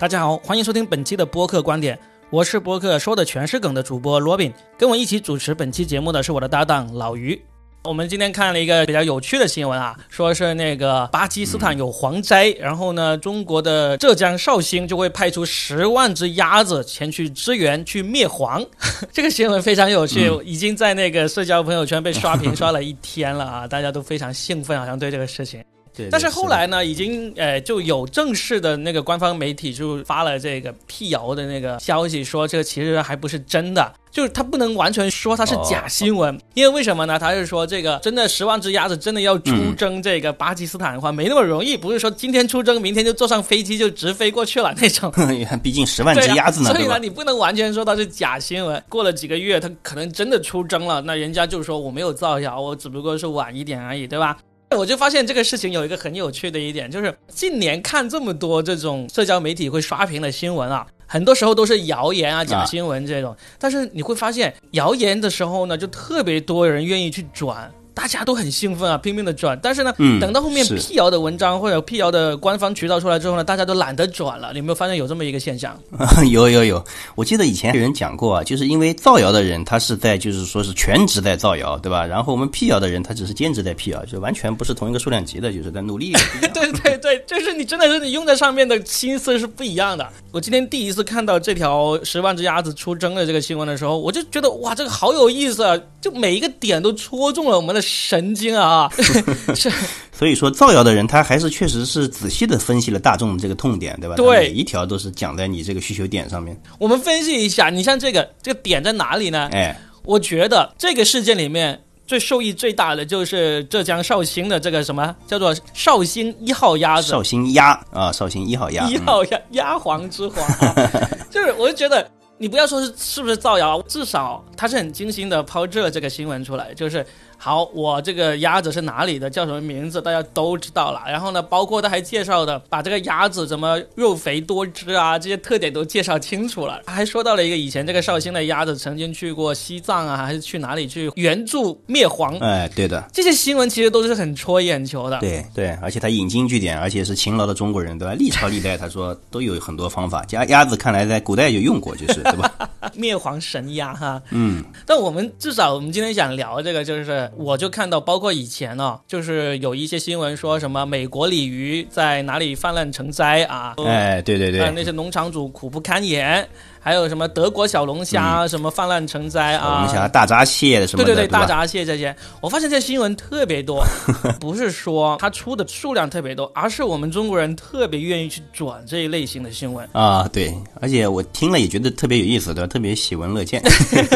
大家好，欢迎收听本期的播客观点，我是播客说的全是梗的主播罗宾，跟我一起主持本期节目的是我的搭档老于。我们今天看了一个比较有趣的新闻啊，说是那个巴基斯坦有蝗灾，然后呢，中国的浙江绍兴就会派出十万只鸭子前去支援去灭蝗。这个新闻非常有趣，已经在那个社交朋友圈被刷屏刷了一天了啊，大家都非常兴奋，好像对这个事情。但是后来呢，已经呃就有正式的那个官方媒体就发了这个辟谣的那个消息，说这个其实还不是真的，就是他不能完全说它是假新闻，因为为什么呢？他是说这个真的十万只鸭子真的要出征这个巴基斯坦的话，没那么容易，不是说今天出征，明天就坐上飞机就直飞过去了那种。毕竟十万只鸭子呢，所以呢，你不能完全说它是假新闻。过了几个月，他可能真的出征了，那人家就说我没有造谣，我只不过是晚一点而已，对吧？我就发现这个事情有一个很有趣的一点，就是近年看这么多这种社交媒体会刷屏的新闻啊，很多时候都是谣言啊、假新闻这种。但是你会发现，谣言的时候呢，就特别多人愿意去转。大家都很兴奋啊，拼命的转，但是呢，等到后面辟谣的文章或者辟谣的官方渠道出来之后呢，大家都懒得转了。你有没有发现有这么一个现象？有有有，我记得以前有人讲过啊，就是因为造谣的人他是在就是说是全职在造谣，对吧？然后我们辟谣的人他只是兼职在辟谣，就完全不是同一个数量级的，就是在努力。对对对，就是你真的是你用在上面的心思是不一样的。我今天第一次看到这条十万只鸭子出征的这个新闻的时候，我就觉得哇，这个好有意思啊！就每一个点都戳中了我们的。神经啊！是，所以说造谣的人他还是确实是仔细的分析了大众这个痛点，对吧？对，每一条都是讲在你这个需求点上面。我们分析一下，你像这个这个点在哪里呢？哎，我觉得这个事件里面最受益最大的就是浙江绍兴的这个什么叫做绍兴一号鸭子？绍兴鸭啊，绍兴一号鸭，一号鸭鸭皇之黄，就是我就觉得。你不要说是是不是造谣，至少他是很精心的抛这这个新闻出来，就是好，我这个鸭子是哪里的，叫什么名字，大家都知道了。然后呢，包括他还介绍的，把这个鸭子怎么肉肥多汁啊，这些特点都介绍清楚了。还说到了一个以前这个绍兴的鸭子曾经去过西藏啊，还是去哪里去援助灭蝗？哎，对的，这些新闻其实都是很戳眼球的。对对，而且他引经据典，而且是勤劳的中国人，对吧？历朝历代他说都有很多方法。鸭鸭子看来在古代就用过，就是。对吧？灭蝗神鸭哈，嗯，但我们至少我们今天想聊这个，就是我就看到，包括以前呢，就是有一些新闻说什么美国鲤鱼在哪里泛滥成灾啊？哎，对对对，那些农场主苦不堪言。还有什么德国小龙虾什么泛滥成灾啊？龙虾、大闸蟹什么的，对对对，大闸蟹这些，我发现这新闻特别多，不是说它出的数量特别多，而是我们中国人特别愿意去转这一类型的新闻啊。对，而且我听了也觉得特别有意思，对吧？特别喜闻乐见。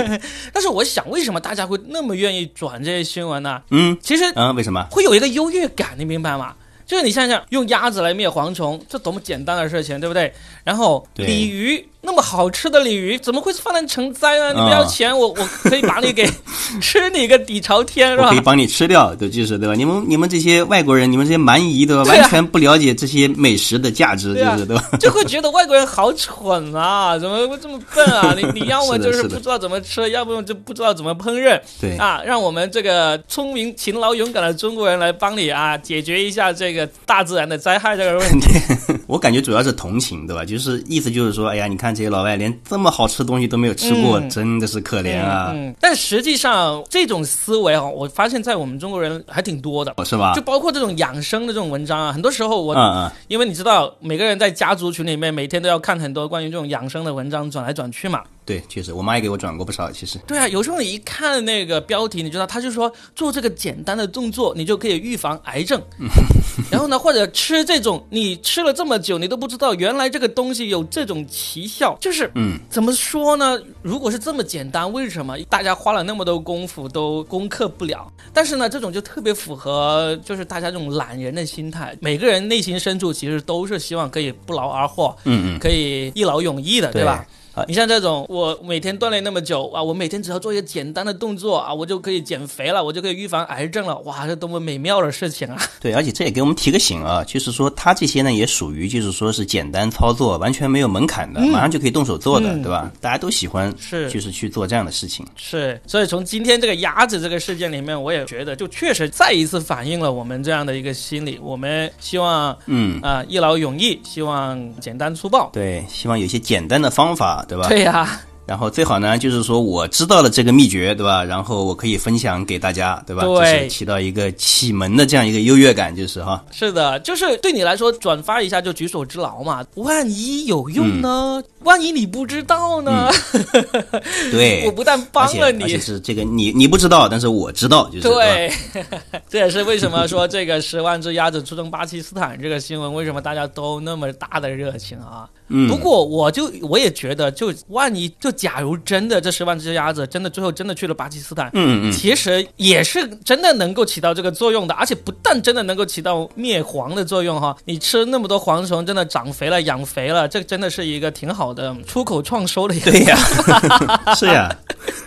但是我想，为什么大家会那么愿意转这些新闻呢？嗯，其实嗯，为什么会有一个优越感？你明白吗？就是你想想，用鸭子来灭蝗虫，这多么简单的事情，对不对？然后鲤鱼。那么好吃的鲤鱼怎么会泛滥成灾呢？你不要钱，我我可以把你给 吃你个底朝天，是吧？可以帮你吃掉，对，就是对吧？你们你们这些外国人，你们这些蛮夷，对吧？完全不了解这些美食的价值，就是对吧？就会觉得外国人好蠢啊，怎么会这么笨啊？你你要么就是不知道怎么吃，要不就不知道怎么烹饪，对啊，让我们这个聪明、勤劳、勇敢的中国人来帮你啊，解决一下这个大自然的灾害这个问题。我感觉主要是同情，对吧？就是意思就是说，哎呀，你看。这些老外连这么好吃的东西都没有吃过，真的是可怜啊！嗯，但实际上这种思维啊，我发现在我们中国人还挺多的，是吧？就包括这种养生的这种文章啊，很多时候我，嗯嗯，因为你知道，每个人在家族群里面每天都要看很多关于这种养生的文章，转来转去嘛。对，确实，我妈也给我转过不少。其实，对啊，有时候你一看那个标题，你知道，他就说做这个简单的动作，你就可以预防癌症。然后呢，或者吃这种，你吃了这么久，你都不知道原来这个东西有这种奇效。就是，嗯，怎么说呢？如果是这么简单，为什么大家花了那么多功夫都攻克不了？但是呢，这种就特别符合就是大家这种懒人的心态。每个人内心深处其实都是希望可以不劳而获，嗯嗯，可以一劳永逸的，对吧？啊你像这种，我每天锻炼那么久啊，我每天只要做一个简单的动作啊，我就可以减肥了，我就可以预防癌症了，哇，这多么美妙的事情啊！对，而且这也给我们提个醒啊，就是说它这些呢也属于就是说是简单操作，完全没有门槛的，马上就可以动手做的，对吧？大家都喜欢嗯是就是去做这样的事情。是，所以从今天这个鸭子这个事件里面，我也觉得就确实再一次反映了我们这样的一个心理。我们希望嗯，啊、一劳永逸，希望简单粗暴。对，希望有一些简单的方法，对吧？对呀、然后最好呢，就是说我知道了这个秘诀，对吧？然后我可以分享给大家，对吧？对就是起到一个启蒙的这样一个优越感，就是哈。是的，就是对你来说转发一下就举手之劳嘛。万一有用呢？万一你不知道呢？对，我不但帮了你而且，是这个你你不知道，但是我知道，就是吧对，这也是为什么说这个十万只鸭子出征巴基斯坦这个新闻，为什么大家都那么大的热情啊？嗯，不过我就我也觉得，就万一就假如真的这十万只鸭子真的最后真的去了巴基斯坦，嗯嗯，其实也是真的能够起到这个作用的，而且不但真的能够起到灭蝗的作用哈，你吃那么多蝗虫，真的长肥了、养肥了，这真的是一个挺好的出口创收的一个。对呀，是呀。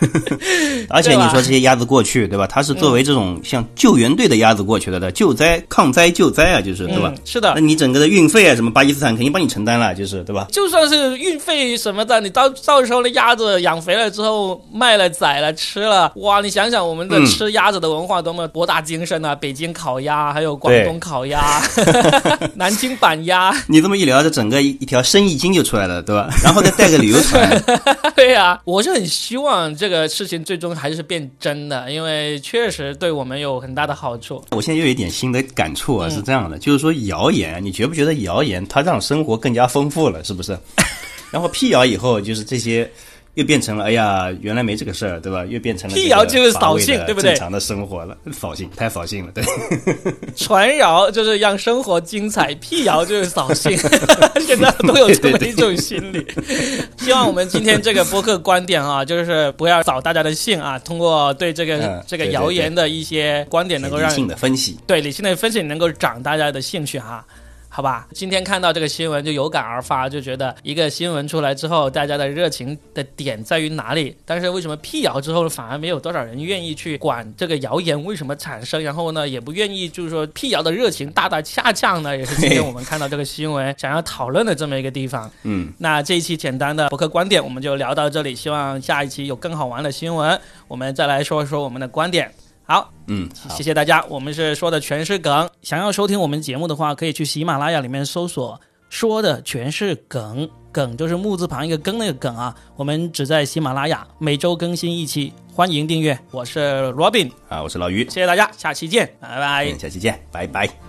而且你说这些鸭子过去，对吧？它是作为这种像救援队的鸭子过去的的，救灾、抗灾、救灾啊，就是对吧嗯？是的那，你整个的运费啊，什么巴基斯坦肯定帮你承担了，就是对吧？就算是运费什么的，你到到时候那鸭子养肥了之后卖了、宰了、吃了，哇！你想想我们的嗯吃鸭子的文化多么博大精深啊！北京烤鸭，还有广东烤鸭，南京板鸭，你这么一聊，这整个一一条生意经就出来了，对吧？然后再带个旅游团，对呀、我是很希望这个事情最终还是变真的，因为确实对我们有很大的好处。我现在又有一点新的感触嗯啊，是这样的，就是说谣言，你觉不觉得谣言它让生活更加丰富了，是不是？然后辟谣以后，就是这些又变成了，哎呀，原来没这个事儿，对吧？又变成了辟谣就是扫兴对不对正常的生活了，扫兴，太扫兴了，对。传谣就是让生活精彩，辟谣就是扫兴，现在都有这么一种心理。希望我们今天这个播客观点啊，就是不要扫大家的兴啊，通过对这个、嗯这个谣言的一些观点，能够让理性的分析，对理性的分析能够长大家的兴趣哈。好吧，今天看到这个新闻就有感而发，就觉得一个新闻出来之后，大家的热情的点在于哪里？但是为什么辟谣之后反而没有多少人愿意去管这个谣言为什么产生？然后呢，也不愿意就是说辟谣的热情大大下降呢？也是今天我们看到这个新闻想要讨论的这么一个地方。嗯，那这一期简单的博客观点我们就聊到这里，希望下一期有更好玩的新闻，我们再来说说我们的观点。好，嗯，谢谢大家，我们是说的全是梗。想要收听我们节目的话，可以去喜马拉雅里面搜索“说的全是梗”，梗就是木字旁一个更那个梗啊。我们只在喜马拉雅每周更新一期，欢迎订阅。我是 Robin，啊，我是老于，谢谢大家，下期见，拜拜。嗯，下期见，拜拜。